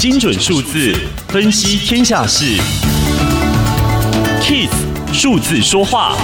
精准数字分析天下事，KISS 数字说话。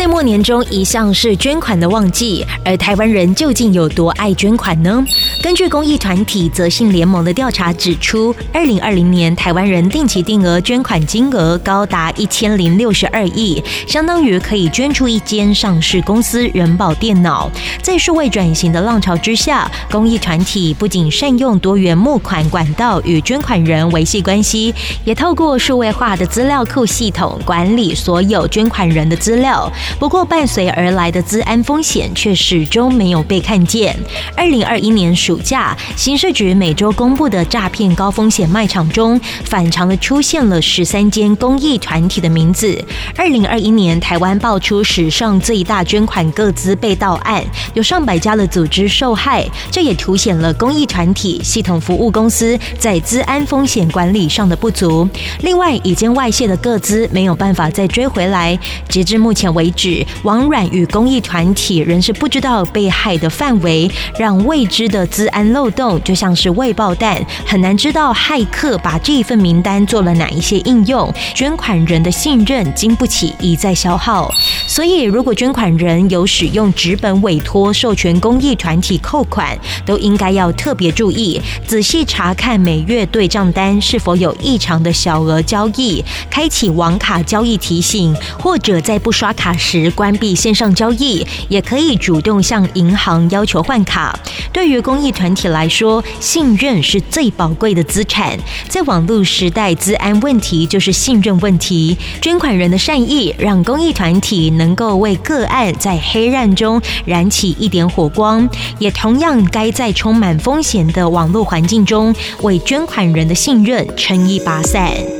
岁末年终一向是捐款的旺季，而台湾人究竟有多爱捐款呢？根据公益团体泽信联盟的调查指出，二零二零年台湾人定期定额捐款金额高达一千零六十二亿，相当于可以捐出一间上市公司人保电脑。在数位转型的浪潮之下，公益团体不仅善用多元募款管道与捐款人维系关系，也透过数位化的资料库系统管理所有捐款人的资料。不过，伴随而来的资安风险却始终没有被看见。二零二一年暑假，刑事局每周公布的诈骗高风险卖场中，反常的出现了十三间公益团体的名字。二零二一年，台湾爆出史上最大捐款个资被盗案，有上百家的组织受害。这也凸显了公益团体系统服务公司在资安风险管理上的不足。另外，已经外泄的个资没有办法再追回来。截至目前为止，指网软与公益团体仍是不知道被害的范围，让未知的资安漏洞就像是未爆弹，很难知道骇客把这一份名单做了哪一些应用。捐款人的信任经不起一再消耗，所以如果捐款人有使用纸本委托授权公益团体扣款，都应该要特别注意，仔细查看每月对账单是否有异常的小额交易，开启网卡交易提醒，或者在不刷卡时。时关闭线上交易，也可以主动向银行要求换卡。对于公益团体来说，信任是最宝贵的资产。在网络时代，资安问题就是信任问题。捐款人的善意，让公益团体能够为个案在黑暗中燃起一点火光，也同样该在充满风险的网络环境中，为捐款人的信任撑一把伞。